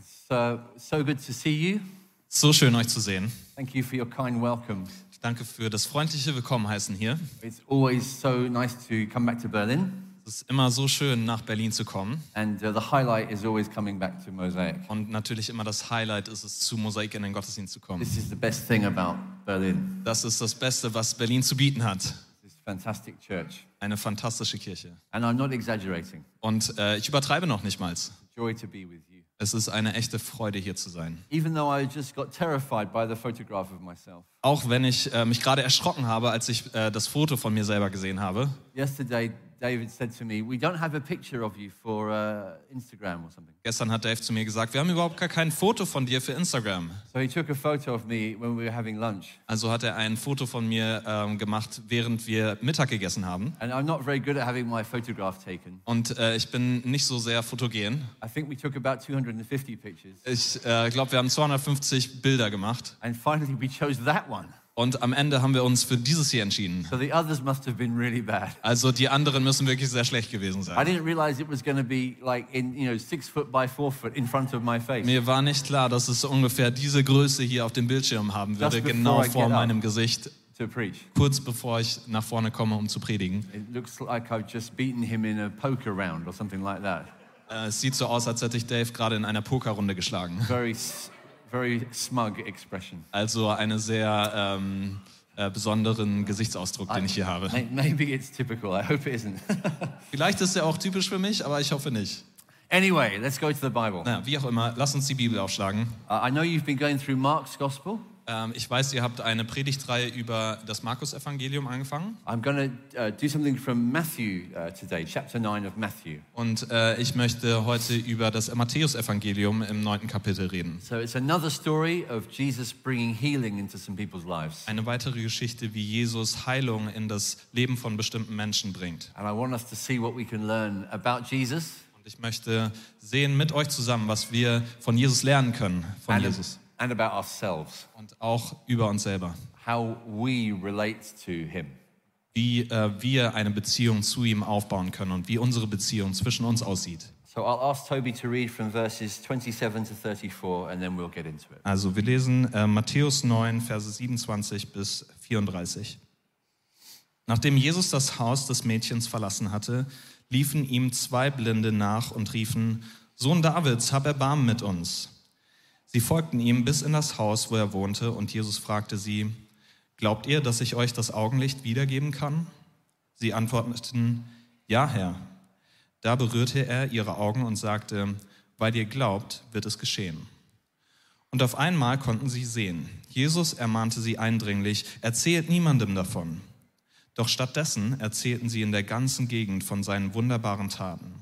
It's uh, so good to see you. So schön, euch zu sehen. Thank you for your kind welcome. Ich danke für das freundliche Willkommenheißen hier. It's always so nice to come back to Berlin, Es ist immer so schön, nach Berlin zu kommen. and uh, the highlight is always coming back to Mosaic. Und natürlich immer das Highlight ist es, zu Mosaik in den Gottesdienst zu kommen. This is the best thing about Berlin. Das ist das Beste, was Berlin zu bieten hat. This fantastic church. Eine fantastische Kirche. And I'm not exaggerating. Und äh, ich übertreibe noch nicht mal. Joy to be with you. Es ist eine echte Freude, hier zu sein. Even though I just got terrified by the photograph of myself. Auch wenn ich äh, mich gerade erschrocken habe, als ich äh, das Foto von mir selber gesehen habe. Yesterday, David said to me, We don't have a picture of you for uh, Instagram or something. Gestern hat Dave zu mir gesagt, wir haben überhaupt gar kein Foto von dir für Instagram. So he took a photo of me when we were having lunch. Also hat er ein Foto von mir ähm, gemacht, während wir Mittag gegessen haben. And I'm not very good at having my photograph taken. Und äh, ich bin nicht so sehr fotogen. I think we took about 250 pictures. Ich äh, glaube, wir haben 250 Bilder gemacht. And finally, we chose that. Und am Ende haben wir uns für dieses hier entschieden. So the others must have been really bad. Also die anderen müssen wirklich sehr schlecht gewesen I sein. didn't realize it was going to be like in, you know, six foot by four foot in front of my face. Mir war nicht klar, dass es ungefähr diese Größe hier auf dem Bildschirm haben würde, Just genau vor meinem Gesicht, to preach. kurz bevor ich nach vorne komme, um zu predigen. It looks like I've just beaten him in a poker round or something like that. Äh, Es sieht so aus, als hätte ich Dave gerade in einer Pokerrunde geschlagen. Very, very smug expression. Also einen sehr ähm, äh, besonderen Gesichtsausdruck, den ich hier habe. May- Maybe it's typical. I hope it isn't. Vielleicht ist er auch typisch für mich, aber ich hoffe nicht. anyway, let's go to the Bible. Naja, wie auch immer, lass uns die Bibel aufschlagen. Uh, I know you've been going through Mark's Gospel. Ähm, ich weiß, ihr habt eine Predigtreihe über das Markus-Evangelium angefangen. I'm going to uh, do something from Matthew uh, today, chapter 9 of Matthew. Und äh, ich möchte heute über das Matthäus-Evangelium im neunten Kapitel reden. So it's another story of Jesus bringing healing into some people's lives. Eine weitere Geschichte, wie Jesus Heilung in das Leben von bestimmten Menschen bringt. And I want us to see what we can learn about Jesus Und ich möchte sehen mit euch zusammen, was wir von Jesus lernen können, von and, Jesus. And about ourselves, Und auch über uns selber. how we relate to him. Wie äh, wir eine Beziehung zu ihm aufbauen können und wie unsere Beziehung zwischen uns aussieht. So I'll ask Toby to read from verses 27 to 34 and then we'll get into it. Also wir lesen äh, Matthäus 9, Verse 27 bis 34. Nachdem Jesus das Haus des Mädchens verlassen hatte, liefen ihm zwei Blinde nach und riefen, Sohn Davids, hab Erbarmen mit uns. Sie folgten ihm bis in das Haus, wo er wohnte, und Jesus fragte sie, Glaubt ihr, dass ich euch das Augenlicht wiedergeben kann? Sie antworteten, Ja, Herr. Da berührte er ihre Augen und sagte, Weil ihr glaubt, wird es geschehen. Und auf einmal konnten sie sehen. Jesus ermahnte sie eindringlich, erzählt niemandem davon. Doch stattdessen erzählten sie in der ganzen Gegend von seinen wunderbaren Taten.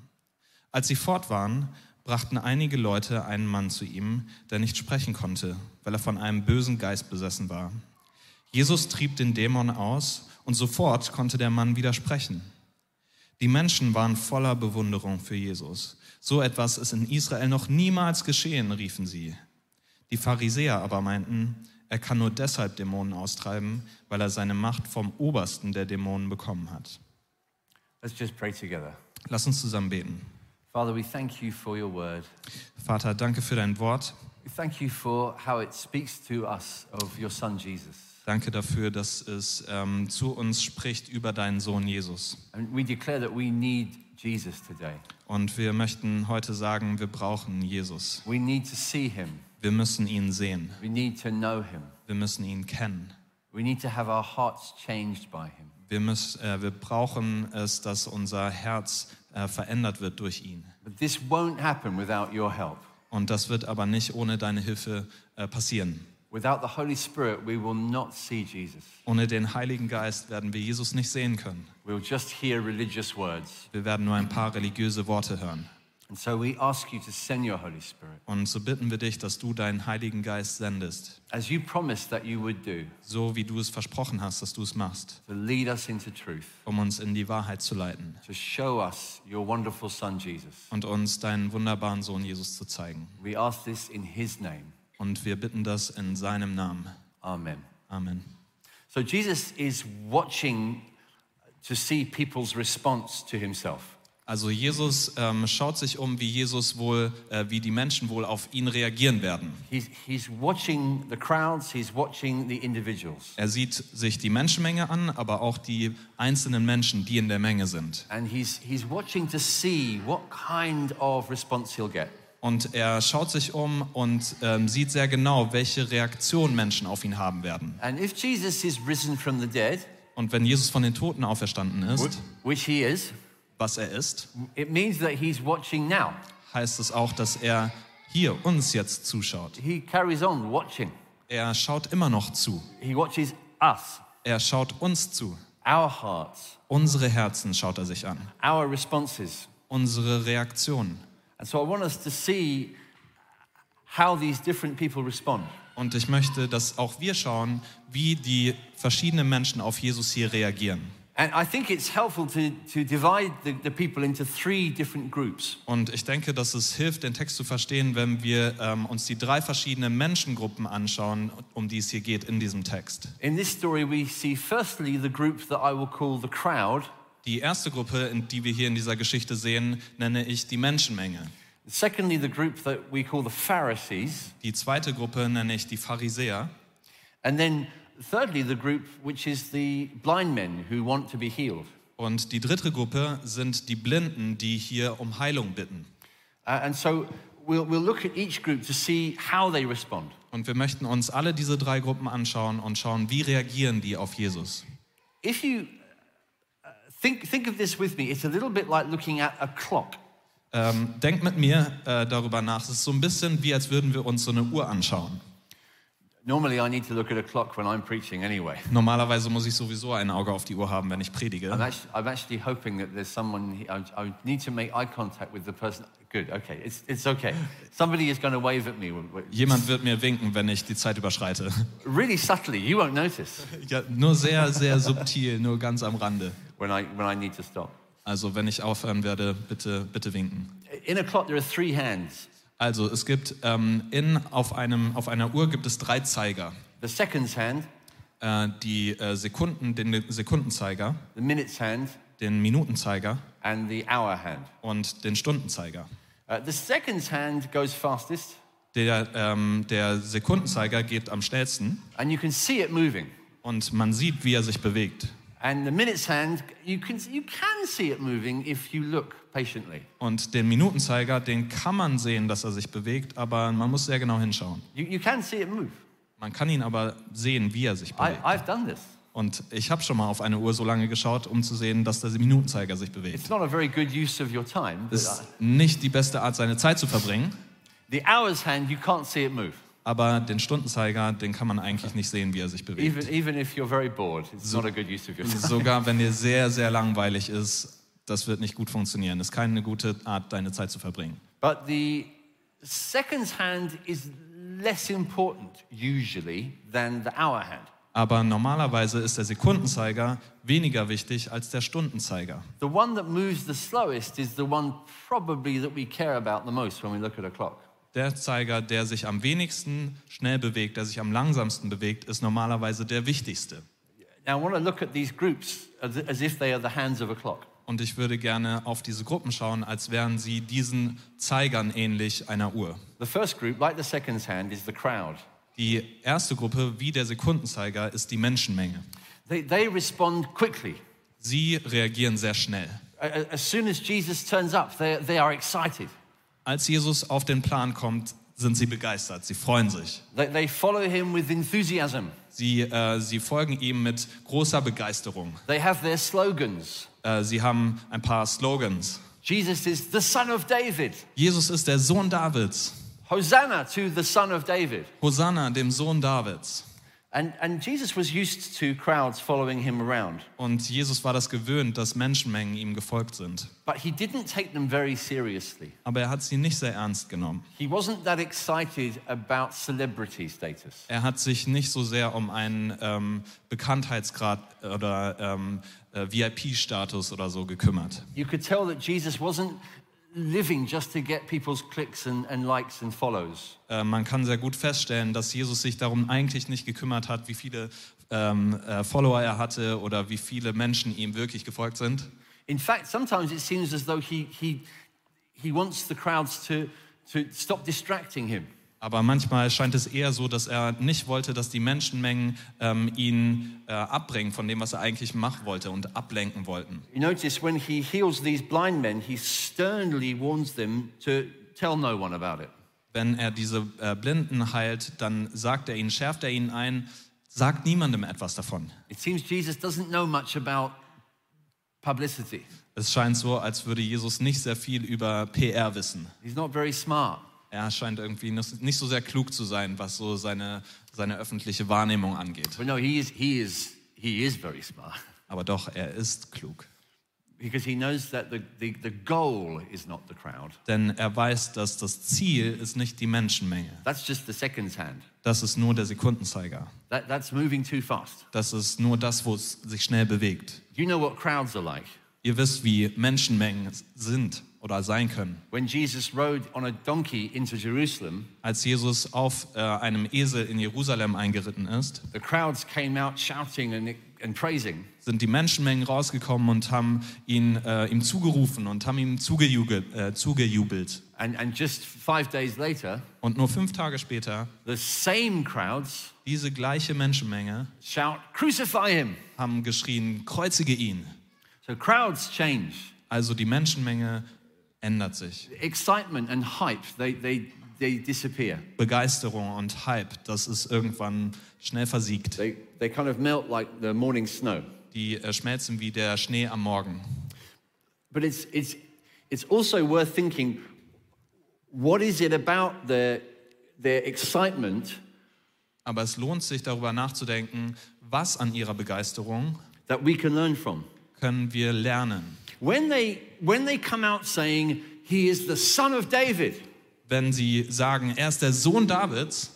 Als sie fort waren, brachten einige Leute einen Mann zu ihm, der nicht sprechen konnte, weil er von einem bösen Geist besessen war. Jesus trieb den Dämon aus und sofort konnte der Mann wieder sprechen. Die Menschen waren voller Bewunderung für Jesus. So etwas ist in Israel noch niemals geschehen, riefen sie. Die Pharisäer aber meinten, er kann nur deshalb Dämonen austreiben, weil er seine Macht vom Obersten der Dämonen bekommen hat. Let's just pray together. Lass uns zusammen beten. Father, we thank you for your word. Vater, danke für dein Wort. We thank you for how it speaks to us of your son Jesus. Danke dafür, dass es ähm, zu uns spricht über deinen Sohn Jesus. And we declare that we need Jesus today. Und wir möchten heute sagen, wir brauchen Jesus. We need to see him. Wir müssen ihn sehen. We need to know him. Wir müssen ihn kennen. We need to have our hearts changed by him. Wir, müssen, äh, wir brauchen es, dass unser Herz äh, verändert wird durch ihn. But this won't happen without your help. Und das wird aber nicht ohne deine Hilfe äh, passieren. Without the Holy Spirit, we will not see Jesus. Ohne den Heiligen Geist werden wir Jesus nicht sehen können. We'll just hear religious words. Wir werden nur ein paar religiöse Worte hören. And so we ask you to send your Holy Spirit, Und so bitten wir dich, dass du deinen Heiligen Geist sendest, as you promised that you would do, so wie du es versprochen hast, dass du es machst, to lead us into truth, um uns in die Wahrheit zu leiten to show us your wonderful Son Jesus. und uns deinen wunderbaren Sohn Jesus zu zeigen. We ask this in his name. Und wir bitten das in seinem Namen. Amen. Amen. So Jesus is watching to see people's response to himself. Also Jesus ähm, schaut sich um, wie Jesus wohl, äh, wie die Menschen wohl auf ihn reagieren werden. He's, he's watching the crowds, he's watching the individuals. Er sieht sich die Menschenmenge an, aber auch die einzelnen Menschen, die in der Menge sind. And he's, he's watching to see what kind of response he'll get. Und er schaut sich um und ähm, sieht sehr genau, welche Reaktion Menschen auf ihn haben werden. And if Jesus is risen from the dead, Und wenn Jesus von den Toten auferstanden ist, which he is, was er ist, it means that he's watching now. heißt es auch, dass er hier uns jetzt zuschaut. He carries on watching. Er schaut immer noch zu. He watches us, Er schaut uns zu. our hearts, Unsere Herzen schaut er sich an. our responses. Unsere Reaktionen. And so I want us to see how these different people respond. Und ich möchte, dass auch wir schauen, wie die verschiedenen Menschen auf Jesus hier reagieren. And I think it's helpful to, to divide the, the people into three different groups. Und ich denke, dass es hilft, den Text zu verstehen, wenn wir ähm, uns die drei verschiedenen Menschengruppen anschauen, um die es hier geht in diesem Text. In this story, we see firstly the group that I will call the crowd, Die erste Gruppe, die wir hier in dieser Geschichte sehen, nenne ich die Menschenmenge. secondly, the group that we call the Pharisees, Die zweite Gruppe nenne ich die Pharisäer. and then thirdly, the group which is the blind men who want to be healed. Und die dritte Gruppe sind die Blinden, die hier um Heilung bitten. Uh, and so we'll, we'll look at each group to see how they respond. Und wir möchten uns alle diese drei Gruppen anschauen und schauen, wie reagieren die auf Jesus. If you uh, think, think of this with me, it's a little bit like looking at a clock. Ähm, denkt mit mir äh, darüber nach. Es ist so ein bisschen wie, als würden wir uns so eine Uhr anschauen. Normalerweise muss ich sowieso ein Auge auf die Uhr haben, wenn ich I'm predige. actually, I'm actually hoping that there's someone, he- I, I need to make eye contact with the person. Good, okay, it's, it's okay. Somebody is going to wave at me. Jemand wird mir winken, wenn ich die Zeit überschreite. Really subtly, you won't notice Ja, nur sehr, sehr subtil, nur ganz am Rande. when I, when I need to stop. Also wenn ich aufhören werde, bitte, bitte winken. In a clock, there are three hands. Also es gibt ähm, in, auf, einem, auf einer Uhr gibt es drei Zeiger. The seconds hand, Äh, die äh, Sekunden, den Sekundenzeiger, the minutes hand, den Minutenzeiger and the hour hand. und den Stundenzeiger. Uh, the seconds hand goes fastest, Der, ähm, der Sekundenzeiger geht am schnellsten and you can see it moving. und man sieht, wie er sich bewegt. And the minutes hand, you can, you can see it moving if you look patiently. Und den Minutenzeiger, den kann man sehen, dass er sich bewegt, aber man muss sehr genau hinschauen. You, you can see it move. Man kann ihn aber sehen, wie er sich I, bewegt. I've done this. Und ich habe schon mal auf eine Uhr so lange geschaut, um zu sehen, dass der Minutenzeiger sich bewegt. It's not a very good use of your time. Das uh, ist nicht die beste Art, seine Zeit zu verbringen, the hours hand, you can't see it move. Aber den Stundenzeiger, den kann man eigentlich nicht sehen, wie er sich bewegt. Even, even bored. Sogar wenn dir sehr, sehr langweilig ist, das wird nicht gut funktionieren. Das ist keine gute Art, deine Zeit zu verbringen. But the seconds hand is less important usually than the hour hand. Aber normalerweise ist der Sekundenzeiger weniger wichtig als der Stundenzeiger. The one that moves the slowest is the one probably that we care about the most when we look at a clock. Der Zeiger, der sich am wenigsten schnell bewegt, der sich am langsamsten bewegt, ist normalerweise der wichtigste. Now, I want to look at these groups as, as if they are the hands of a clock. Und ich würde gerne auf diese Gruppen schauen, als wären sie diesen Zeigern ähnlich einer Uhr. The first group, like the seconds hand, is the crowd. Die erste Gruppe, wie der Sekundenzeiger, ist die Menschenmenge. They, they respond quickly. Sie reagieren sehr schnell. As soon as Jesus turns up, they, they are excited. Als Jesus auf den Plan kommt, sind sie begeistert, sie freuen sich. They, follow him with enthusiasm. Sie, äh, sie folgen ihm mit großer Begeisterung. They have their slogans. Äh, sie haben ein paar Slogans. Jesus is the son of David. Jesus ist der Sohn Davids. Hosanna to the son of David. Hosanna, dem Sohn Davids. And, and Jesus was used to crowds following him around, Und Jesus war das gewöhnt, dass Menschenmengen ihm gefolgt sind. but he didn't take them very seriously. Aber er hat sie nicht sehr ernst genommen. He wasn't that excited about celebrity status. Er hat sich nicht so sehr um einen ähm, Bekanntheitsgrad oder ähm, äh, VIP-Status oder so gekümmert. You could tell that Jesus wasn't living just to get people's clicks and, and likes and follows. Äh, man kann sehr gut feststellen, dass Jesus sich darum eigentlich nicht gekümmert hat, wie viele ähm, äh, Follower er hatte oder wie viele Menschen ihm wirklich gefolgt sind. In fact, sometimes it seems as though he, he, he wants the crowds to, to stop distracting him. Aber manchmal scheint es eher so, dass er nicht wollte, dass die Menschenmengen ähm, ihn äh, abbringen von dem, was er eigentlich machen wollte und ablenken wollten. You notice when he heals these blind men, he sternly warns them to tell no one about it. Wenn er diese äh, Blinden heilt, dann sagt er ihnen, schärft er ihnen ein, sagt niemandem etwas davon. It seems Jesus doesn't know much about publicity. Es scheint so, als würde Jesus nicht sehr viel über PR wissen. He's not very smart. Er scheint irgendwie nicht so sehr klug zu sein, was so seine, seine öffentliche Wahrnehmung angeht. But no, he is, he is, he is very smart Aber doch, er ist klug. because he knows that the, the, the goal is not the crowd. Denn er weiß, dass das Ziel ist nicht die Menschenmenge. That's just the second hand. Das ist nur der Sekundenzeiger. That, that's moving too fast. Das ist nur das, wo es sich schnell bewegt. You know what crowds are like. Ihr wisst, wie Menschenmengen sind oder sein können. When Jesus rode on a donkey into Jerusalem, Als Jesus auf äh, einem Esel in Jerusalem eingeritten ist, the crowds came out shouting and, and praising. sind die Menschenmengen rausgekommen und haben ihn, äh, ihm zugerufen und haben ihm zugejubelt, äh, zugejubelt. And, and just five days later, Und nur fünf Tage später, the same crowds diese gleiche Menschenmenge shout, Crucify him! haben geschrien, kreuzige ihn. So crowds change. Also die Menschenmenge ändert sich. Excitement and hype, they, they, they disappear. Begeisterung und Hype, das ist irgendwann schnell versiegt. They, they kind of melt like the morning snow. Die äh, schmelzen wie der Schnee am Morgen. But it's, it's, it's also worth thinking what is it about their, their excitement Aber es lohnt sich darüber nachzudenken, was an ihrer Begeisterung that we can learn from? können wir lernen. When they, when they come out saying, He is the Son of David, Wenn sie sagen, er ist der Sohn Davids,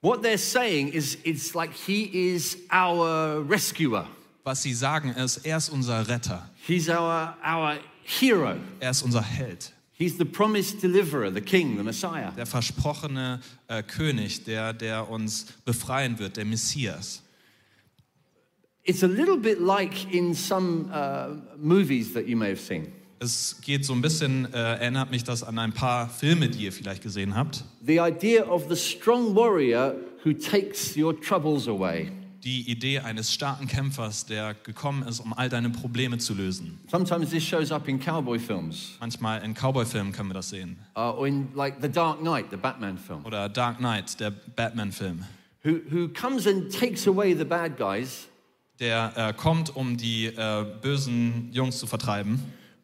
what they're saying is it's like He is our rescuer, was sie sagen ist, er ist unser Retter, He's our, our hero, er ist unser Held, He's the promised deliverer, the King, the Messiah. der versprochene äh, König, der, der uns befreien wird, der Messias. It's a little bit like in some uh, movies that you may have seen. Es geht so ein bisschen, äh, erinnert mich das an ein paar Filme, die ihr vielleicht gesehen habt. The idea of the strong warrior who takes your troubles away. Die Idee eines starken Kämpfers, der gekommen ist, um all deine Probleme zu lösen. Sometimes this shows up in cowboy films, Manchmal in Cowboy-Filmen können wir das sehen. uh, or in like The Dark Knight, the Batman film, Oder Dark Knight, der Batman-Film. who, who comes and takes away the bad guys, Der äh, kommt, um die äh, bösen Jungs zu vertreiben.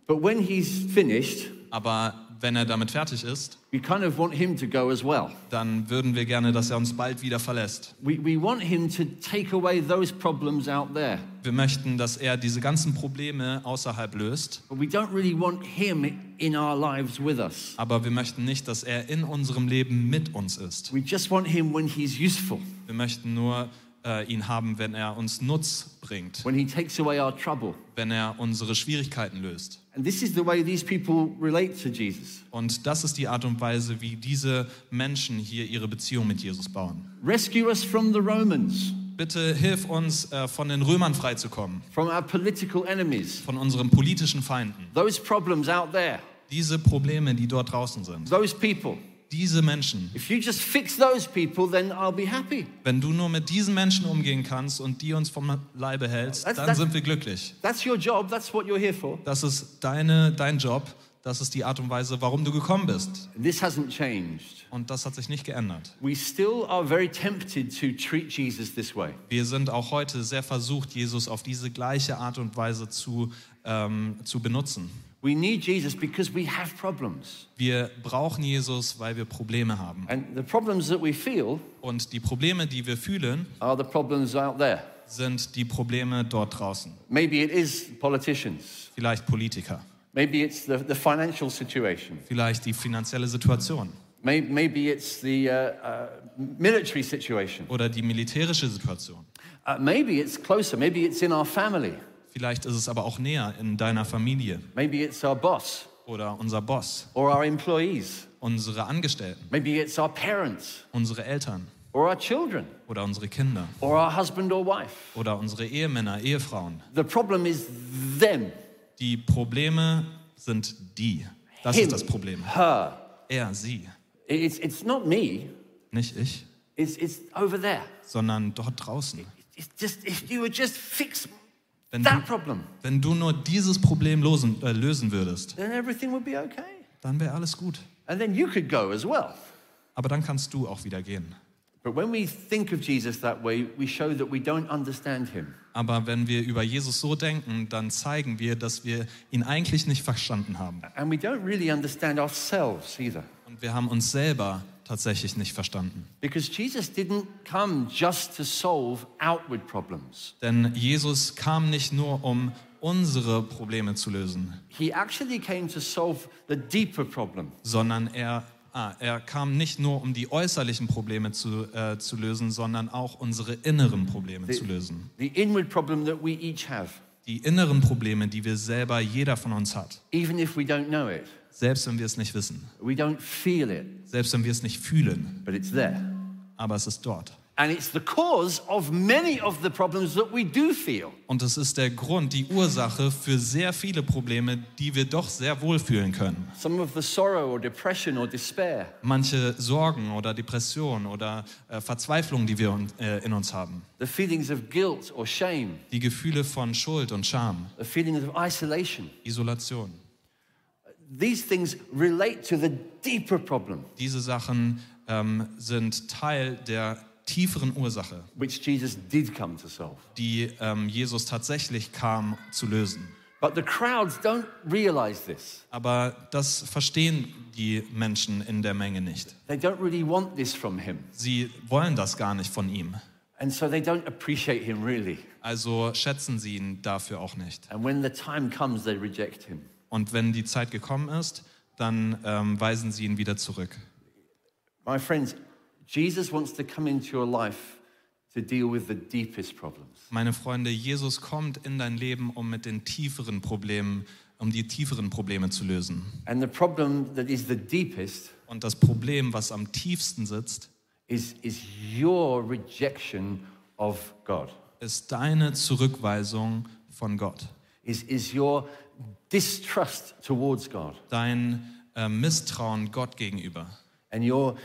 but when he's finished, Aber wenn er damit fertig ist, we kind of want him to go as well. dann würden wir gerne, dass er uns bald wieder verlässt. We, we Wir möchten, dass er diese ganzen Probleme außerhalb löst. really. Aber wir möchten nicht, dass er in unserem Leben mit uns ist. We just want him when he's useful, Wir möchten nur äh, ihn haben, wenn er uns Nutz bringt, when he takes away our trouble. wenn er unsere Schwierigkeiten löst. Und das ist die Art und Weise, wie diese Menschen hier ihre Beziehung mit Jesus bauen. Rescue us from the Romans, Bitte hilf uns, äh, von den Römern freizukommen, from our political enemies, von unseren politischen Feinden. those problems out there, Diese Probleme, die dort draußen sind. Diese Menschen. If you just fix those people, then I'll be happy. Wenn du nur mit diesen Menschen umgehen kannst und die uns vom Leibe hältst, That's- dann that's- sind wir glücklich. That's your job, that's what you're here for. Das ist deine, dein Job. Das ist die Art und Weise, warum du gekommen bist. This hasn't changed. Und das hat sich nicht geändert. We still are very tempted to treat Jesus this way. Wir sind auch heute sehr versucht, Jesus auf diese gleiche Art und Weise zu, ähm, zu benutzen. We need Jesus because we have problems. Wir brauchen Jesus, weil wir Probleme haben. And the problems that we feel Und die Probleme, die wir fühlen, are the problems out there. sind die Probleme dort draußen. Maybe it is politicians. Vielleicht Politiker, Maybe it's the, the financial situation. vielleicht die finanzielle Situation Maybe, maybe it's the uh, uh, military situation. oder die militärische Situation. Uh, maybe it's closer. Maybe it's in our family. Vielleicht ist es aber auch näher in deiner Familie Maybe it's our boss oder unser Boss, or our employees. unsere Angestellten, Maybe it's our parents unsere Eltern or our children oder unsere Kinder or our husband or wife. oder unsere Ehemänner, Ehefrauen. The problem is them. Die Probleme sind die. Das Him, ist das Problem. her. Er, sie. It's, it's not me, Nicht ich, it's, it's over there. sondern dort draußen. It's just, if you would just fix Wenn du, problem, wenn du nur dieses Problem losen, äh, lösen würdest, then everything would be okay. dann wäre alles gut. And then you could go as well. Aber dann kannst du auch wieder gehen. But when we think of Jesus that way, we show that we don't understand him. Aber wenn wir über Jesus so denken, dann zeigen wir, dass wir ihn eigentlich nicht verstanden haben. And we don't really understand ourselves either. Und wir haben uns selber tatsächlich nicht verstanden. Because Jesus didn't come just to solve outward problems. Denn Jesus kam nicht nur, um unsere Probleme zu lösen, He actually came to solve the deeper problem. sondern er, ah, er kam nicht nur, um die äußerlichen Probleme zu, äh, zu lösen, sondern auch unsere inneren Probleme zu lösen. The inward problem that we each have, Die inneren Probleme, die wir selber, jeder von uns hat. even if we don't know it. Selbst wenn wir es nicht wissen, We don't feel it, selbst wenn wir es nicht fühlen, but it's there. aber es ist dort. And it's the cause of many of the problems that we do feel. Und es ist der Grund, die Ursache für sehr viele Probleme, die wir doch sehr wohl fühlen können. Some of the sorrow or depression or despair. Manche Sorgen oder Depressionen oder äh, Verzweiflung, die wir äh, in uns haben. The feelings of guilt or shame. Die Gefühle von Schuld und Scham, The feelings of isolation. Isolation. These things relate to the deeper problem, Diese Sachen ähm, sind Teil der tieferen Ursache, which Jesus did come to solve. die ähm, Jesus tatsächlich kam zu lösen. But the crowds don't realize this. Aber das verstehen die Menschen in der Menge nicht. They don't really want this from him. Sie wollen das gar nicht von ihm. And so they don't appreciate him really. Also schätzen sie ihn dafür auch nicht. And when the time comes, they reject him. Und wenn die Zeit gekommen ist, dann ähm, weisen sie ihn wieder zurück. My friends, Jesus wants to come into your life to deal with the deepest problems. Meine Freunde, Jesus kommt in dein Leben, um mit den tieferen Problemen, um die tieferen Probleme zu lösen. And the problem that is the deepest Und das Problem, was am tiefsten sitzt, is, is your rejection of God, ist deine Zurückweisung von Gott. is, is your distrust towards God, Dein äh, Misstrauen Gott gegenüber. and your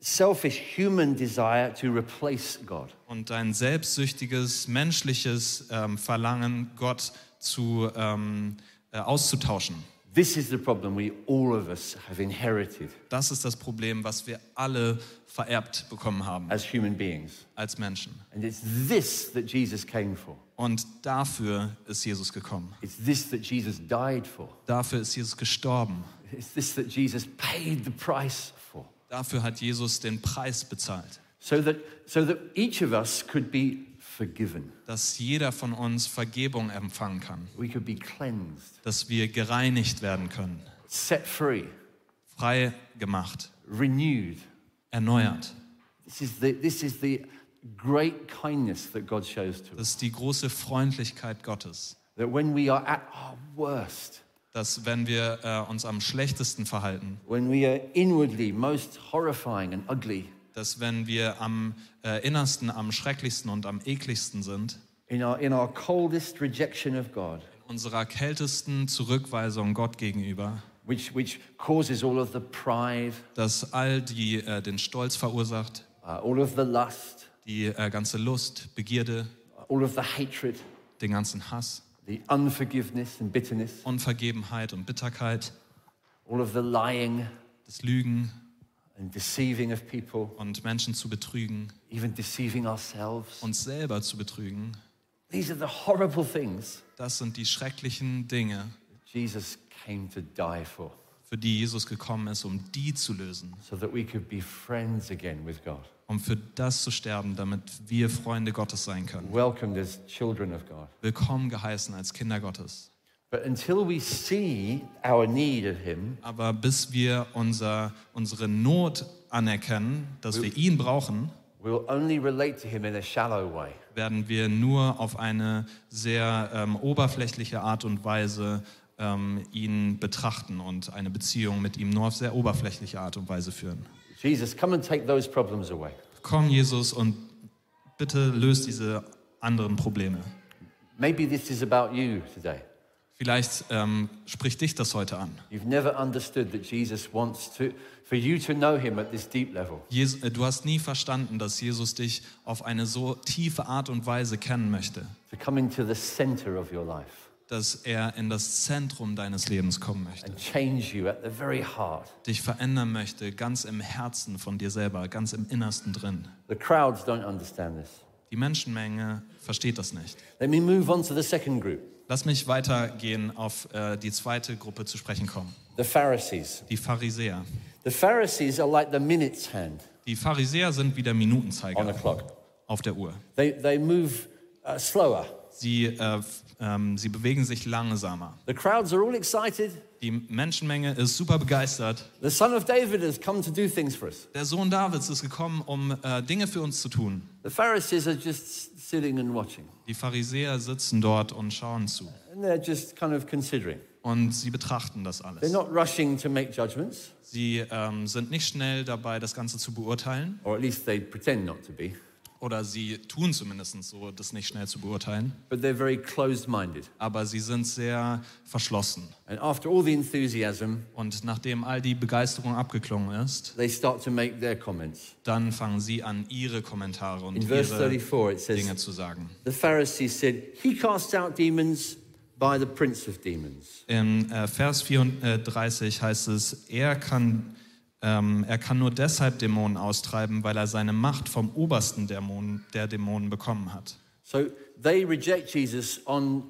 selfish human desire to replace God. Und dein selbstsüchtiges, menschliches ähm, Verlangen, Gott zu, ähm, äh, auszutauschen. This is the problem we all of us have inherited Das ist das Problem, was wir alle vererbt bekommen haben as human beings. als Menschen. And it's this that Jesus came for. Und dafür ist Jesus gekommen. It's this that Jesus died for. Dafür ist Jesus gestorben. It's this that Jesus paid the price for. Dafür hat Jesus den Preis bezahlt, So that, so that each of us could be forgiven. dass jeder von uns Vergebung empfangen kann, We could be cleansed, dass wir gereinigt werden können, set free, frei gemacht, renewed. erneuert. This is the, this is the great kindness that God shows to us. Das ist die große Freundlichkeit Gottes, That when we are at our worst, dass wenn wir äh, uns am schlechtesten verhalten, when we are inwardly most horrifying and ugly, dass wenn wir am äh, innersten, am schrecklichsten und am ekligsten sind, in our, in our coldest rejection of God, unserer kältesten Zurückweisung Gott gegenüber, which, which causes all of the pride, dass all die äh, den Stolz verursacht, uh, all of the lust, die äh, ganze Lust, Begierde, all of the hatred, den ganzen Hass, the unforgiveness and bitterness, Unvergebenheit und Bitterkeit, all of the lying das Lügen and deceiving of people, und Menschen zu betrügen, even deceiving ourselves. uns selber zu betrügen. These are the horrible things Das sind die schrecklichen Dinge, Jesus came to die for, für die Jesus gekommen ist, um die zu lösen, so that we could be friends again with God, um für das zu sterben, damit wir Freunde Gottes sein können. welcomed as children of God. Willkommen geheißen als Kinder Gottes. But until we see our need of Him, Aber bis wir unser, unsere Not anerkennen, dass wir ihn brauchen, we'll only relate to Him in a shallow way. werden wir nur auf eine sehr ähm, oberflächliche Art und Weise ähm, ihn betrachten und eine Beziehung mit ihm nur auf sehr oberflächliche Art und Weise führen. Jesus, come and take those problems away. Komm, Jesus, und bitte löst diese anderen Probleme. Maybe this is about you today. Vielleicht ähm, spricht dich das heute an. You've never understood that Jesus wants to, for you to know him at this deep level. Jes äh, du hast nie verstanden, dass Jesus dich auf eine so tiefe Art und Weise kennen möchte, to come into the center of your life dass er in das Zentrum deines Lebens kommen möchte, dich verändern möchte, ganz im Herzen von dir selber, ganz im Innersten drin. The crowds don't understand this. Die Menschenmenge versteht das nicht. Let me move on to the second group Lass mich weitergehen auf äh, die zweite Gruppe zu sprechen kommen. the Pharisees. Die Pharisäer. The Pharisees are like the minute's hand Die Pharisäer sind wie der Minutenzeiger auf der Uhr. They, they move uh, slower. Sie, äh, ähm, sie bewegen sich langsamer. The crowds are all excited. Die Menschenmenge ist super begeistert. The Son of David has come to do things for us. Der Sohn Davids ist gekommen, um äh, Dinge für uns zu tun. The Pharisees are just sitting and watching, Die Pharisäer sitzen dort und schauen zu. and they're just kind of considering. Und sie betrachten das They're alles. not rushing to make judgments, Sie ähm, sind nicht schnell dabei, das Ganze zu beurteilen. or at least they pretend not to be, Oder sie tun zumindest so, das nicht schnell zu beurteilen. but they're very closed minded. Aber sie sind sehr verschlossen. And after all the enthusiasm, Und nachdem all die Begeisterung abgeklungen ist, they start to make their comments. dann fangen sie an, ihre Kommentare und In verse ihre 34, it Dinge says, zu sagen. The Pharisees said, He casts out demons by the prince of demons. In äh, Vers 34 heißt es, er kann, ähm, er kann nur deshalb Dämonen austreiben, weil er seine Macht vom obersten Dämon, der Dämonen bekommen hat. So they reject Jesus on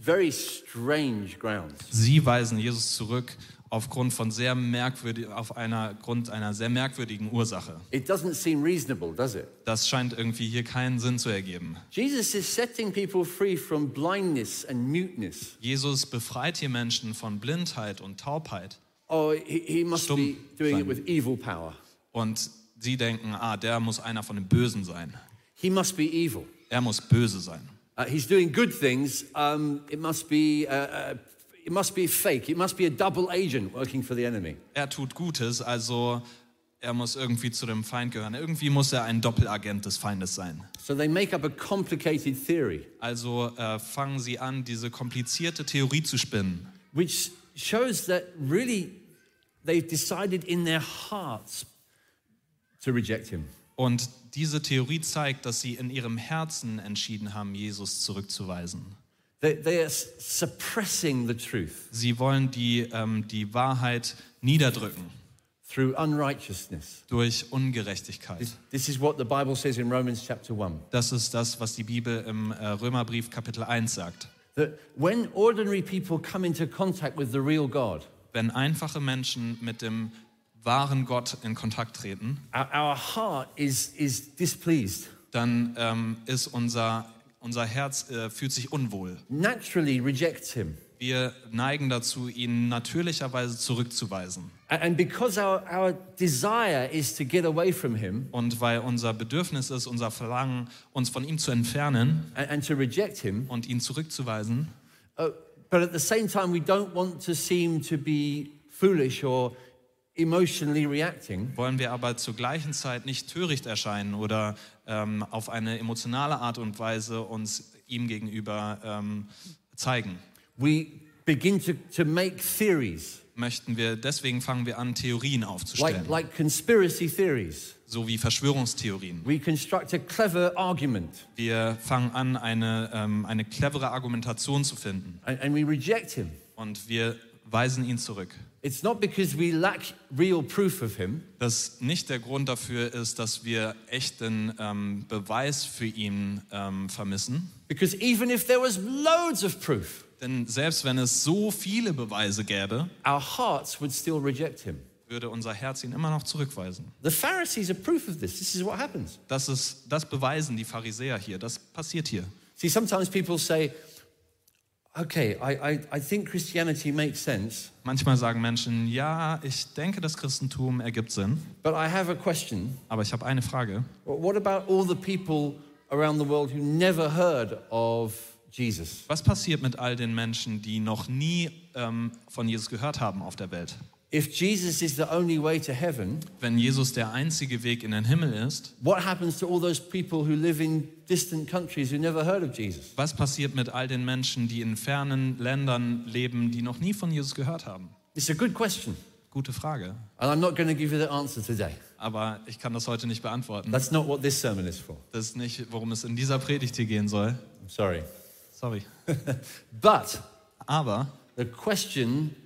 very strange grounds. Sie weisen Jesus zurück aufgrund von sehr merkwürdig, auf einer Grund einer sehr merkwürdigen Ursache. It doesn't seem reasonable, does it? Das scheint irgendwie hier keinen Sinn zu ergeben. Jesus is setting people free from blindness and muteness. Jesus befreit hier Menschen von Blindheit und Taubheit. Oh, he, he must Stumm be doing sein. it with evil power. Und sie denken, ah, der muss einer von den Bösen sein. He must be evil. Er muss böse sein. Uh, he's doing good things. Um, it must be. Uh, uh, it must be fake. It must be a double agent working for the enemy. Er tut Gutes, also er muss irgendwie zu dem Feind gehören. Irgendwie muss er ein Doppelagent des Feindes sein. So they make up a complicated theory, Also äh, fangen sie an, diese komplizierte Theorie zu spinnen. which shows that really they've decided in their hearts to reject him. Und diese Theorie zeigt, dass sie in ihrem Herzen entschieden haben, Jesus zurückzuweisen. They, they are suppressing the truth Sie wollen die, ähm, die Wahrheit niederdrücken through unrighteousness. durch Ungerechtigkeit. This is what the Bible says in Romans chapter 1. Das ist das, was die Bibel im äh, Römerbrief Kapitel 1 sagt. That when ordinary people come into contact with the real God, Wenn einfache Menschen mit dem wahren Gott in Kontakt treten, our, heart is, is displeased, dann ähm, ist unser, unser Herz äh, fühlt sich unwohl. naturally rejects him. Wir neigen dazu, ihn natürlicherweise zurückzuweisen. And because our, our desire is to get away from him Und weil unser Bedürfnis ist, unser Verlangen, uns von ihm zu entfernen and, and to reject him, und ihn zurückzuweisen, uh, but at the same time, we don't want to seem to be foolish or emotionally reacting, wollen wir aber zur gleichen Zeit nicht töricht erscheinen oder ähm, auf eine emotionale Art und Weise uns ihm gegenüber ähm, zeigen. we begin to, to make theories, Möchten wir, deswegen fangen wir an, Theorien aufzustellen, like, like conspiracy theories. so wie Verschwörungstheorien. We construct a clever argument Wir fangen an, eine, ähm, eine clevere Argumentation zu finden and, and we reject him. und wir weisen ihn zurück. It's not because we lack real proof of him, Das nicht der Grund dafür ist, dass wir echten ähm, Beweis für ihn ähm, vermissen. because even if there was loads of proof, Denn selbst wenn es so viele Beweise gäbe, our hearts would still reject him. würde unser Herz ihn immer noch zurückweisen. The Pharisees are proof of this. This is what happens. Das, ist, das beweisen die Pharisäer hier. Das passiert hier. See, sometimes people say, okay, I, I, I think Christianity makes sense, Manchmal sagen Menschen, ja, ich denke, das Christentum ergibt Sinn, but I have a question. aber ich habe eine Frage. What about all the people around the world who never heard of Jesus? Was passiert mit all den Menschen, die noch nie ähm, von Jesus gehört haben auf der Welt? if Jesus is the only way to heaven, Wenn Jesus der einzige Weg in den Himmel ist, what happens to all those people who live in distant countries who never heard of Jesus? was passiert mit all den Menschen, die in fernen Ländern leben, die noch nie von Jesus gehört haben? It's a good question, Gute Frage. and I'm not going to give you the answer today. Aber ich kann das heute nicht beantworten. That's not what this sermon is for. Das ist nicht, worum es in dieser Predigt hier gehen soll. I'm sorry. Sorry. But Aber, the question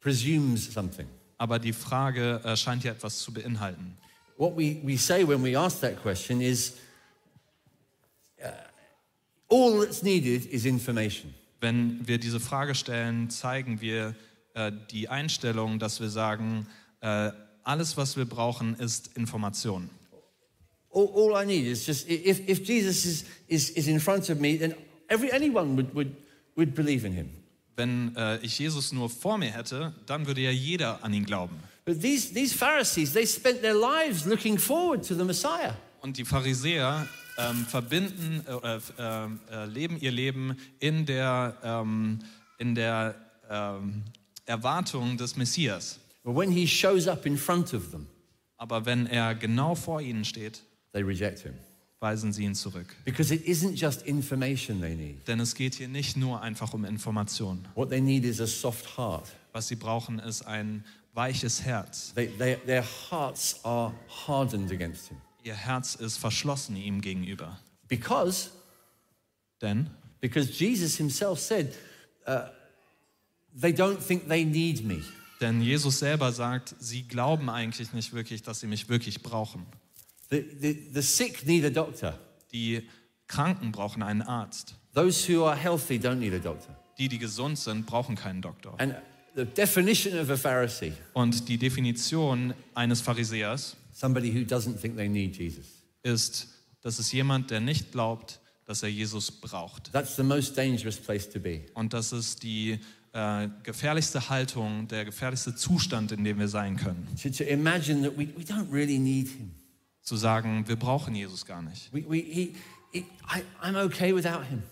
presumes something. aber die Frage äh, scheint ja etwas zu beinhalten. What we, we say when we ask that question is uh, all that's needed is information. Wenn wir diese Frage stellen, zeigen wir äh, die Einstellung, dass wir sagen, äh, alles, was wir brauchen, ist Information. All, all I need is just if, if Jesus is, is, is in front of me, then every, anyone would, would, would believe in him. Wenn äh, ich Jesus nur vor mir hätte, dann würde ja jeder an ihn glauben. But these, these Pharisees, they spent their lives looking forward to the Messiah. Und die Pharisäer ähm, verbinden äh, äh, äh, leben ihr Leben in der, ähm, in der ähm, Erwartung des Messias. But when he shows up in front of them, Aber wenn er genau vor ihnen steht, they reject him. weisen sie ihn zurück. Because it isn't just information they need. Denn es geht hier nicht nur einfach um Information. What they need is a soft heart. Was sie brauchen, ist ein weiches Herz. They, they, their hearts are hardened against him. Ihr Herz ist verschlossen ihm gegenüber. Because, Denn, because Jesus himself said, uh, they don't think they need me. denn Jesus selber sagt, sie glauben eigentlich nicht wirklich, dass sie mich wirklich brauchen. The, the, the sick need a doctor. Die Kranken brauchen einen Arzt. Those who are healthy don't need a doctor. Die, die gesund sind, brauchen keinen Doktor. And the definition of a Pharisee, Und die Definition eines Pharisäers somebody who doesn't think they need Jesus. ist, das ist jemand, der nicht glaubt, dass er Jesus braucht. That's the most dangerous place to be. Und das ist die äh, gefährlichste Haltung, der gefährlichste Zustand, in dem wir sein können. To, to imagine that we, we don't really need him. Zu sagen, wir brauchen Jesus gar nicht. We, we, he, he, I, I'm okay without him.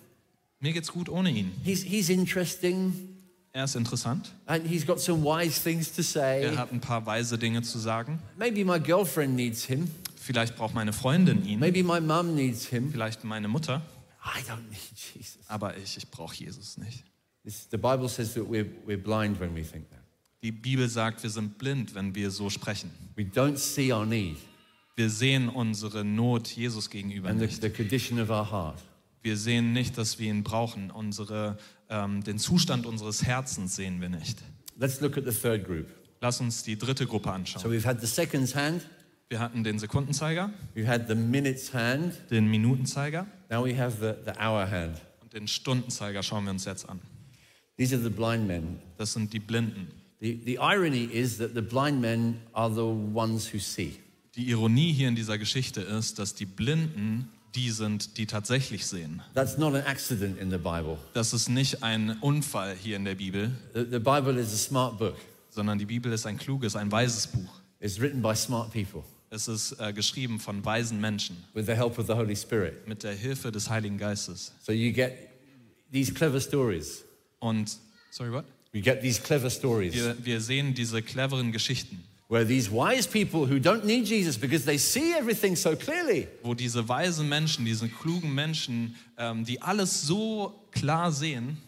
Mir geht's gut ohne ihn. He's, he's interesting Er ist interessant. and he's got some wise things to say. Er hat ein paar weise Dinge zu sagen. Maybe my girlfriend needs him. Vielleicht braucht meine Freundin ihn. Maybe my mum needs him. Vielleicht meine Mutter. I don't need Jesus. Aber ich, ich brauche Jesus nicht. This, the Bible says that we're, we're blind when we think that. Die Bibel sagt, wir sind blind, wenn wir so sprechen. We don't see our need Wir sehen unsere Not Jesus gegenüber nicht. the condition of our heart. Wir sehen nicht, dass wir ihn brauchen. Unsere, ähm, den Zustand unseres Herzens sehen wir nicht. Let's look at the third group. Lass uns die dritte Gruppe So anschauen. we've had the seconds hand, Wir hatten den Sekundenzeiger, we've had the minutes hand, den Minutenzeiger now we have the, the hour hand. und den Stundenzeiger schauen wir uns jetzt an. These are the blind men. Das sind die Blinden. The, the irony is that the blind men are the ones who see. Die Ironie hier in dieser Geschichte ist, dass die Blinden die sind, die tatsächlich sehen. That's not an accident in the Bible. Das ist nicht ein Unfall hier in der Bibel, The, the Bible is a smart book. sondern die Bibel ist ein kluges, ein weises Buch. It's written by smart people Es ist äh, geschrieben von weisen Menschen with the help of the Holy Spirit. mit der Hilfe des Heiligen Geistes. So you get these clever stories. Und, sorry, what? You get these clever stories Wir, wir sehen diese cleveren Geschichten, where these wise people who don't need Jesus because they see everything so clearly, wo diese weisen Menschen, diese klugen Menschen, ähm, die alles so klar sehen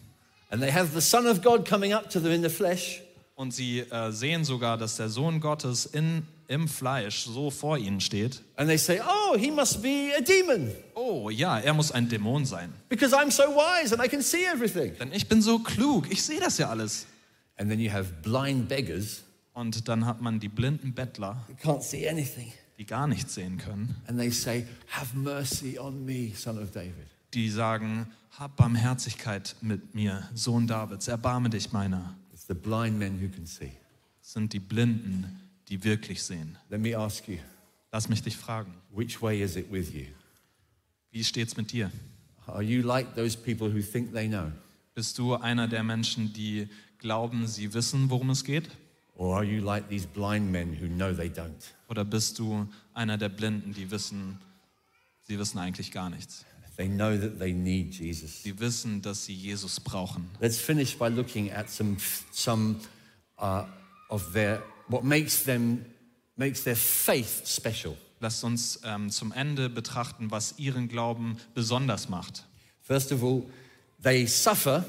and they have the Son of God coming up to them in the flesh, und sie äh, sehen sogar, dass der Sohn Gottes in, im Fleisch so vor ihnen steht. and they say, Oh, he must be a demon Oh ja, er muss ein Dämon sein. because I'm so wise and I can see everything. Denn ich bin so klug, ich sehe das ja alles. And then you have blind beggars Und dann hat man die blinden Bettler, can't see anything. die gar nichts sehen können, And they say, Have mercy on me, son of David. die sagen, hab Barmherzigkeit mit mir, Sohn Davids, erbarme dich meiner. It's the blind men who can see. Sind die Blinden, die wirklich sehen. Let me ask you, Lass mich dich fragen, which way is it with you? wie steht's mit dir? Are you like those people who think they know? Bist du einer der Menschen, die glauben, sie wissen, worum es geht? Or are you like these blind men who know they don't? Oder bist du einer der Blinden, die wissen, sie wissen eigentlich gar nichts? They know that they need Jesus. Sie wissen, dass sie Jesus brauchen. Let's finish by looking at some, some uh, of their, what makes them, makes their faith special. Lasst uns ähm, zum Ende betrachten, was ihren Glauben besonders macht. First of all, they suffer,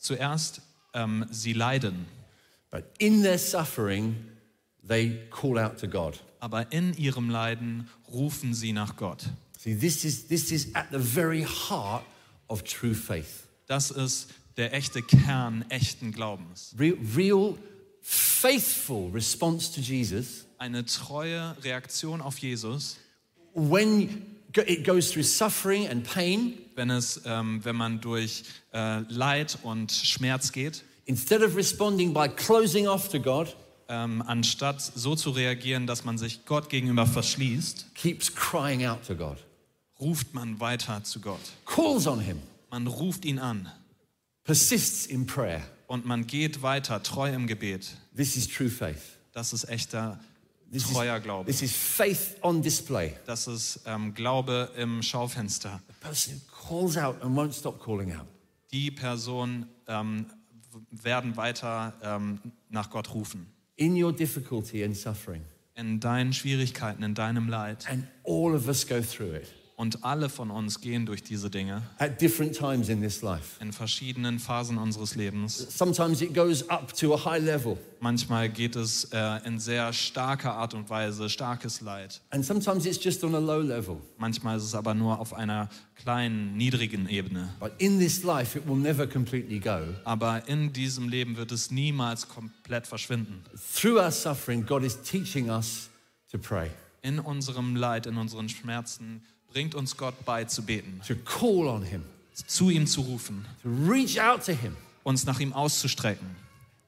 Zuerst, ähm, sie leiden, but in their suffering, they call out to God. aber in ihrem Leiden rufen sie nach Gott. See, this is, this is at the very heart of true faith. Das ist der echte Kern echten Glaubens. Real, real faithful response to Jesus Eine treue Reaktion auf Jesus, when it goes through suffering and pain, wenn, es, ähm, wenn man durch äh, Leid und Schmerz geht, instead of responding by closing off to God, ähm, anstatt so zu reagieren, dass man sich Gott gegenüber verschließt, keeps crying out to God, ruft man weiter zu Gott. calls on Him, Man ruft ihn an persists in prayer. und man geht weiter treu im Gebet. This is true faith. Das ist echter, This treuer is, Glaube. this is faith on display. Das ist ähm, Glaube im Schaufenster. A person who calls out and won't stop calling out. Die Personen ähm, werden weiter ähm, nach Gott rufen. In your difficulty and suffering, In deinen Schwierigkeiten, in deinem Leid. and all of us go through it Und alle von uns gehen durch diese Dinge at different times in this life. in verschiedenen Phasen unseres Lebens. Sometimes it goes up to a high level, Manchmal geht es äh, in sehr starker Art und Weise, starkes Leid. and sometimes it's just on a low level. Manchmal ist es aber nur auf einer kleinen, niedrigen Ebene. But in this life, it will never completely go. Aber in diesem Leben wird es niemals komplett verschwinden. Through our suffering, God is teaching us to pray, In unserem Leid, in unseren Schmerzen bringt uns Gott bei zu beten, to call on Him, zu ihm zu rufen, to reach out to Him, uns nach ihm auszustrecken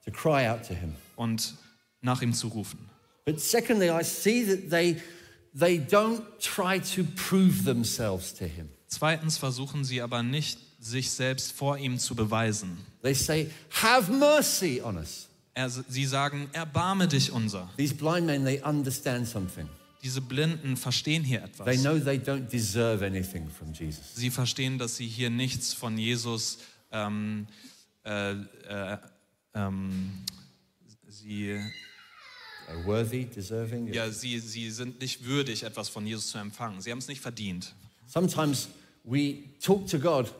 to cry out to Him. und nach ihm zu rufen. But secondly, I see that they, they don't try to prove themselves to Him. Zweitens versuchen sie aber nicht, sich selbst vor ihm zu beweisen. They say, Have mercy on us. Er, sie sagen, erbarme dich unser. These blind men, they understand something. Diese Blinden verstehen hier They etwas. know they don't deserve anything from Jesus. Sie verstehen, dass sie hier nichts von Jesus, ähm, äh, äh, ähm, sie, Are worthy, deserving. ja, sie, sie sind nicht würdig, etwas von Jesus zu empfangen. Sie haben es nicht verdient. Sometimes we talk to God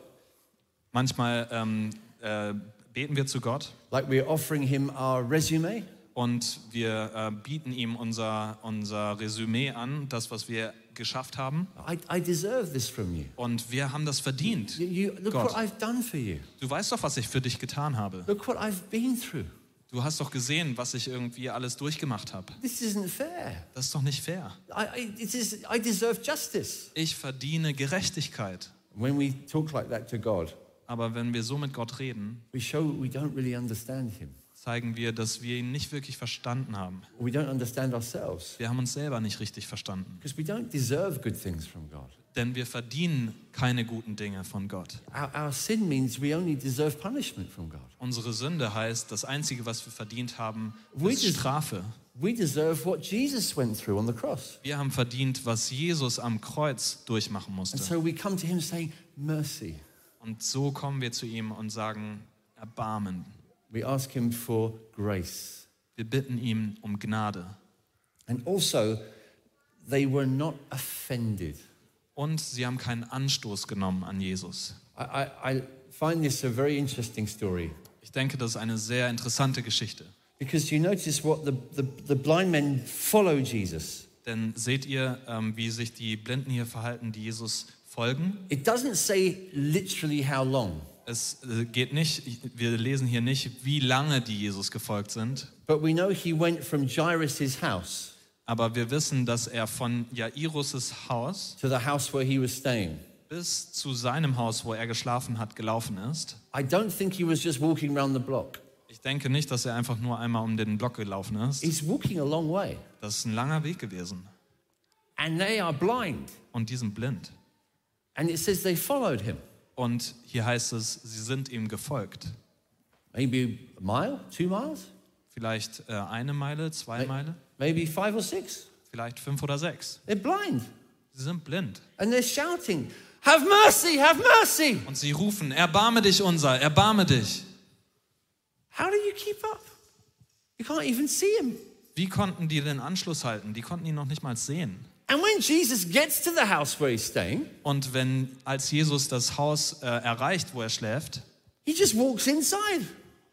Manchmal ähm, äh, beten wir zu Gott like we're offering Him our resume, und wir äh, bieten ihm unser, unser Resümee an, das, was wir geschafft haben. I, I deserve this from you. Und wir haben das verdient. You, you, look God. what I've done for you. Du weißt doch, was ich für dich getan habe. Look what I've been through. Du hast doch gesehen, was ich irgendwie alles durchgemacht habe. This isn't fair. Das ist doch nicht fair. I, I, it is, I deserve justice. Ich verdiene Gerechtigkeit. When we talk like that to God, Aber wenn wir so mit Gott reden, we show we don't really understand Him. Zeigen wir, dass wir ihn nicht wirklich verstanden haben. We don't understand ourselves Wir haben uns selber nicht richtig verstanden. because we don't deserve good things from God. Denn wir verdienen keine guten Dinge von Gott. Our, our sin means we only deserve punishment from God. Unsere Sünde heißt, das Einzige, was wir verdient haben, ist Strafe. We deserve what Jesus went through on the cross. Wir haben verdient, was Jesus am Kreuz durchmachen And musste. so we come to Him saying, Mercy. Und so kommen wir zu ihm und sagen, Erbarmen. We ask Him for grace. Wir bitten ihn um Gnade. And also, they were not offended. Und sie haben keinen Anstoß genommen an Jesus. I, I, I find this a very interesting story Ich denke, das ist eine sehr interessante Geschichte. because you notice what the, the, the blind men follow Jesus. Denn seht ihr, ähm, wie sich die Blinden hier verhalten, die Jesus folgen? It doesn't say literally how long, Es äh, geht nicht, wir lesen hier nicht, wie lange die Jesus gefolgt sind, but we know he went from Jairus' house aber wir wissen, dass er von Jairus' Haus to the house where he was staying. bis zu seinem Haus, wo er geschlafen hat, gelaufen ist. I don't think he was just walking around the block. Ich denke nicht, dass er einfach nur einmal um den Block gelaufen ist. He's walking a long way. Das ist ein langer Weg gewesen. And they are blind. Und die sind blind. And it says they followed him. Und hier heißt es, sie sind ihm gefolgt. Maybe a mile, two miles, Vielleicht äh, eine Meile, zwei Meile, maybe five or six. vielleicht fünf oder sechs. They're blind. Sie sind blind. And they're shouting, Have mercy, have mercy. Und sie rufen, erbarme dich unser, erbarme dich. How do you keep up? You can't even see him. Wie konnten die den Anschluss halten? Die konnten ihn noch nicht mal sehen. And when Jesus gets to the house where he's staying, Und wenn als Jesus das Haus äh, erreicht, wo er schläft, he just walks inside,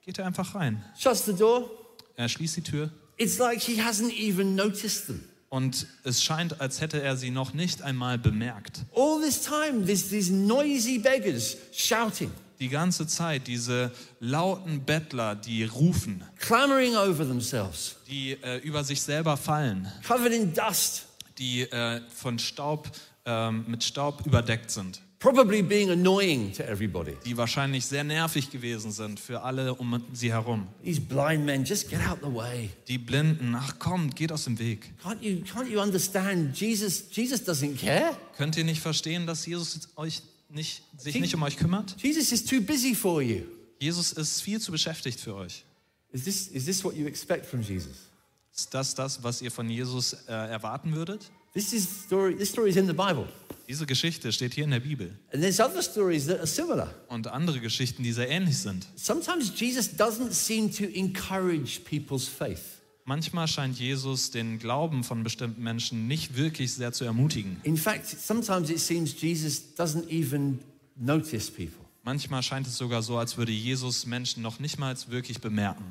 geht er einfach rein. shuts the door. Er schließt die Tür It's like he hasn't even noticed them. und es scheint, als hätte er sie noch nicht einmal bemerkt. All this time, there's these noisy beggars shouting, Die ganze Zeit diese lauten Bettler, die rufen, clamoring over themselves, die äh, über sich selber fallen, covered in dust, die äh, von Staub ähm, mit Staub überdeckt sind, probably being annoying to everybody. die wahrscheinlich sehr nervig gewesen sind für alle um sie herum. These blind men, just get out the way. Die Blinden, ach kommt, geht aus dem Weg. Can't you, can't you understand? Jesus, Jesus doesn't care. Könnt ihr nicht verstehen, dass Jesus euch nicht, sich nicht um euch kümmert? Jesus is too busy for you. Jesus ist viel zu beschäftigt für euch. Is this, is this what you expect from Jesus? Ist das das, was ihr von Jesus äh, erwarten würdet? This is story. This story is in the Bible, Diese Geschichte steht hier in der Bibel. and there's other stories that are similar. Und andere Geschichten, die sehr ähnlich sind. Sometimes Jesus doesn't seem to encourage people's faith. Manchmal scheint Jesus den Glauben von bestimmten Menschen nicht wirklich sehr zu ermutigen. In fact, sometimes it seems Jesus doesn't even notice people. Manchmal scheint es sogar so, als würde Jesus Menschen noch nicht mal wirklich bemerken.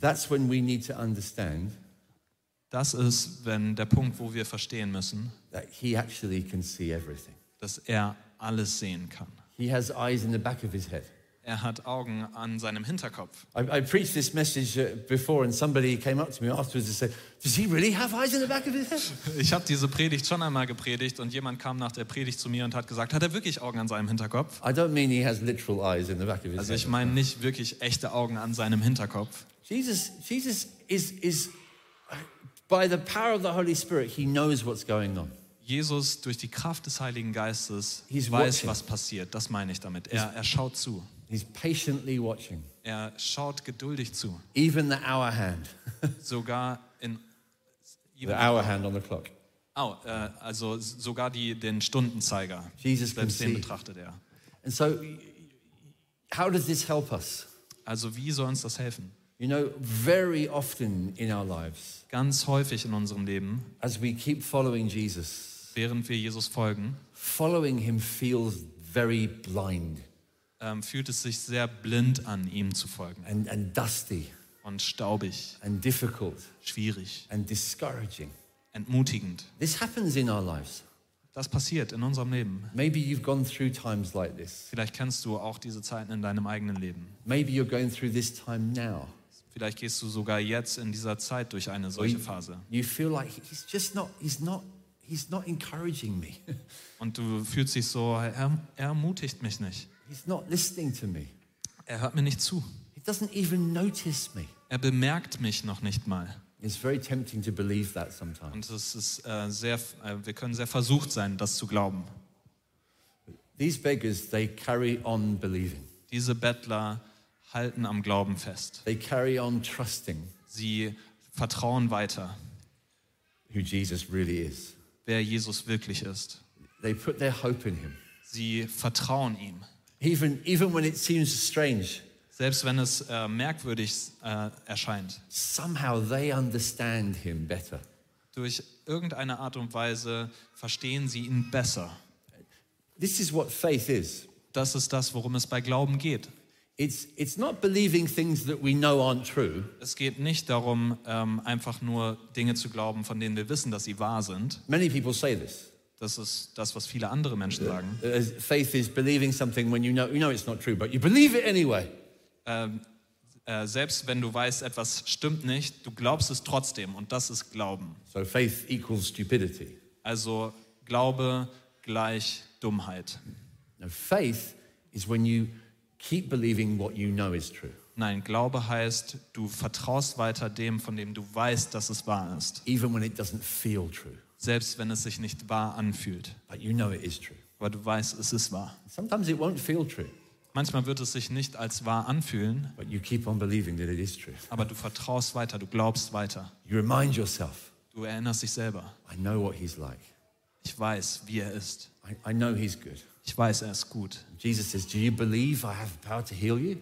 That's when we need to understand Das ist, wenn der Punkt, wo wir verstehen müssen, that He actually can see everything. dass er alles sehen kann. He has eyes in the back of his head. Er hat Augen an seinem Hinterkopf. I, I preached this message uh, before, and somebody came up to me afterwards and said, Does he really have eyes in the back of his head? Ich habe diese Predigt schon einmal gepredigt und jemand kam nach der Predigt zu mir und hat gesagt, hat er wirklich Augen an seinem Hinterkopf? I don't mean he has literal eyes in the back of his Also head. ich meine nicht wirklich echte Augen an seinem Hinterkopf. Jesus, Jesus is, is, by the power of the Holy Spirit, he knows what's going on. Jesus durch die Kraft des Heiligen Geistes He's weiß, watching. was passiert. Das meine ich damit. Er, er schaut zu. He's patiently watching, Er schaut geduldig zu. even the hour hand, Sogar in the hour hand on the clock. oh, äh, also sogar die, den Stundenzeiger. Jesus Selbst den betrachtet er. And so, how does this help us? Also wie soll uns das helfen? You know, very often in our lives, Ganz häufig in unserem Leben, as we keep following Jesus, während wir Jesus folgen, following him feels very blind ähm, fühlt es sich sehr blind an, ihm zu folgen. and, and dusty Und staubig, and difficult schwierig, and discouraging. entmutigend. This happens in our lives. Das passiert in unserem Leben. Maybe you've gone through times like this. Vielleicht kennst du auch diese Zeiten in deinem eigenen Leben. Maybe you're going through this time now. Vielleicht gehst du sogar jetzt in dieser Zeit durch eine solche Phase. You feel like he's just not, he's not, he's not encouraging me. Und du fühlst dich so, er, er ermutigt mich nicht. he's not listening to me. Er hört mir nicht zu. He doesn't even notice me. Er bemerkt mich noch nicht mal. It's very tempting to believe that sometimes. Und es ist äh, sehr, äh, wir können sehr versucht sein, das zu glauben. These beggars, they carry on believing. Diese Bettler halten am Glauben fest. They carry on trusting Sie vertrauen weiter, who Jesus really is. wer Jesus wirklich ist. They put their hope in him. Sie vertrauen ihm. Even, even when it seems strange, Selbst wenn es äh, merkwürdig äh, erscheint. somehow they understand him better. Durch irgendeine Art und Weise verstehen sie ihn besser. This is what faith is. Das ist das, worum es bei Glauben geht. It's, it's not believing things that we know aren't true. Es geht nicht darum, ähm, einfach nur Dinge zu glauben, von denen wir wissen, dass sie wahr sind. Many people say this. Das ist das, was viele andere Menschen sagen. Uh, faith is believing something when you know, you know it's not true, but you believe it anyway. Ähm, äh, selbst wenn du weißt, etwas stimmt nicht, du glaubst es trotzdem und das ist Glauben. So faith equals stupidity. Also Glaube gleich Dummheit. Now, faith is when you keep believing what you know is true, Nein, Glaube heißt, du vertraust weiter dem, von dem du weißt, dass es wahr ist. even when it doesn't feel true, Selbst wenn es sich nicht wahr anfühlt. but you know it is true. Aber du weißt, es ist wahr. Sometimes it won't feel true, Manchmal wird es sich nicht als wahr anfühlen, but you keep on believing that it is true. aber du vertraust weiter, du glaubst weiter. You remind yourself, Du erinnerst dich selber. I know what he's like. Ich weiß, wie er ist. I, I know he's good. Ich weiß, er ist gut. Jesus says, Do you believe I have power to heal you?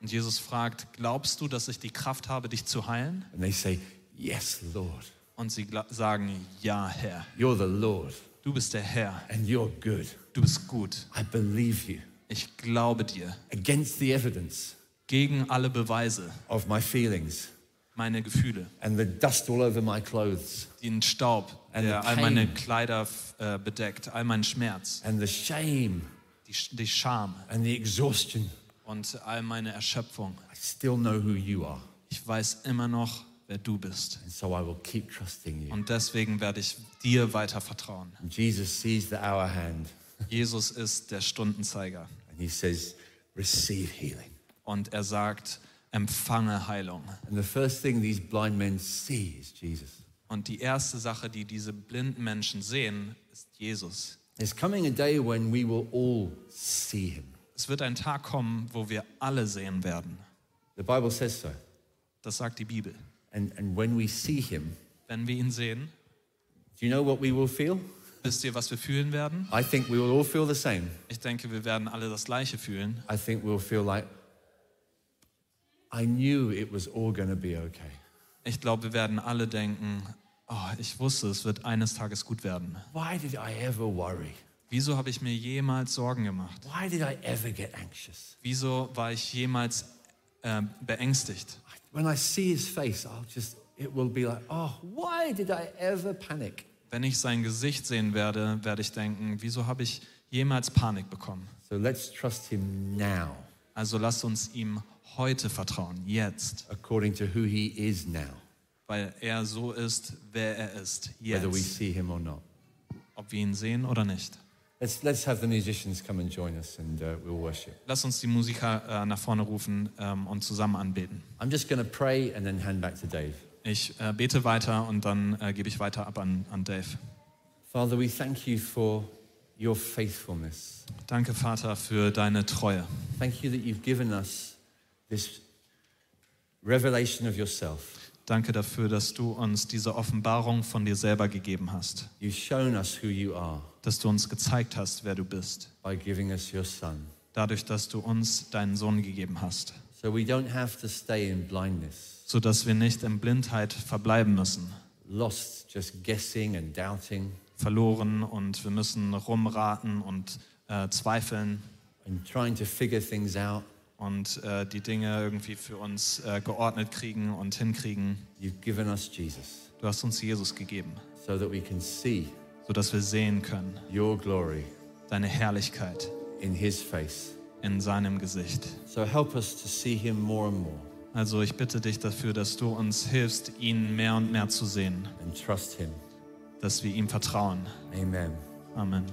Und Jesus fragt, glaubst du, dass ich die Kraft habe, dich zu heilen? And they say, Yes, Lord. Und sie sagen, ja, Herr. You're the Lord, Du bist der Herr. and you're good. Du bist gut. I believe you. Ich glaube dir. Against the evidence Gegen alle Beweise, of my feelings meine Gefühle, and the dust all over my clothes den Staub, And der the all meine Kleider äh, bedeckt, all meinen Schmerz, and the shame die, die Scham and the exhaustion. und all meine Erschöpfung. I still know who you are. Ich weiß immer noch, wer du bist. And so I will keep trusting you. Und deswegen werde ich dir weiter vertrauen. And Jesus sees the hour hand Jesus ist der Stundenzeiger and he says, Receive healing. und er sagt, empfange Heilung. And the first thing these blind men see is Jesus. Und die erste Sache, die diese blinden Menschen sehen, ist Jesus. There's coming a day when we will all see him. Es wird ein Tag kommen, wo wir alle sehen werden. The Bible says so. Das sagt die Bibel. And, and when we see him, Wenn wir ihn sehen, do you know what we will feel? wisst ihr, was wir fühlen werden? I think we will all feel the same. Ich denke, wir werden alle das Gleiche fühlen. I think we'll feel like, I knew it was all going to be okay. Ich glaube, wir werden alle denken, oh, ich wusste, es wird eines Tages gut werden. Why did I ever worry? Wieso habe ich mir jemals Sorgen gemacht? Why did I ever get anxious? Wieso war ich jemals äh, beängstigt? When I see his face, I'll just, it will be like, oh, why did I ever panic? Wenn ich sein Gesicht sehen werde, werde ich denken, wieso habe ich jemals Panik bekommen? So let's trust him now, Also lasst uns ihm heute vertrauen, jetzt, according to who he is now, weil er so ist, wer er ist, whether we jetzt, see him or not. ob wir ihn sehen oder nicht. Let's, let's have the musicians come and join us and uh, we'll worship. Lasst uns die Musiker äh, nach vorne rufen ähm, und zusammen anbeten. I'm just going to pray and then hand back to Dave. Ich äh, bete weiter und dann äh, gebe ich weiter ab an, an Dave. Father, we thank you for your faithfulness. Danke, Vater, für deine Treue. Thank you that you've given us this revelation of yourself. Danke dafür, dass du uns diese Offenbarung von dir selber gegeben hast. You've shown us who you are Dass du uns gezeigt hast, wer du bist. by giving us your Son. Dadurch, dass du uns deinen Sohn gegeben hast. So we don't have to stay in blindness, Sodass wir nicht in Blindheit verbleiben müssen. lost just guessing and doubting Verloren und wir müssen rumraten und äh, zweifeln and trying to figure things out. Und äh, die Dinge irgendwie für uns äh, geordnet kriegen und hinkriegen. You've given us Jesus Du hast uns Jesus gegeben, so that we can see sodass wir sehen können, your glory deine Herrlichkeit in his face. in seinem Gesicht. So help us to see him more and more Also ich bitte dich dafür, dass du uns hilfst, ihn mehr und mehr zu sehen, and trust him. dass wir ihm vertrauen. Amen. Amen.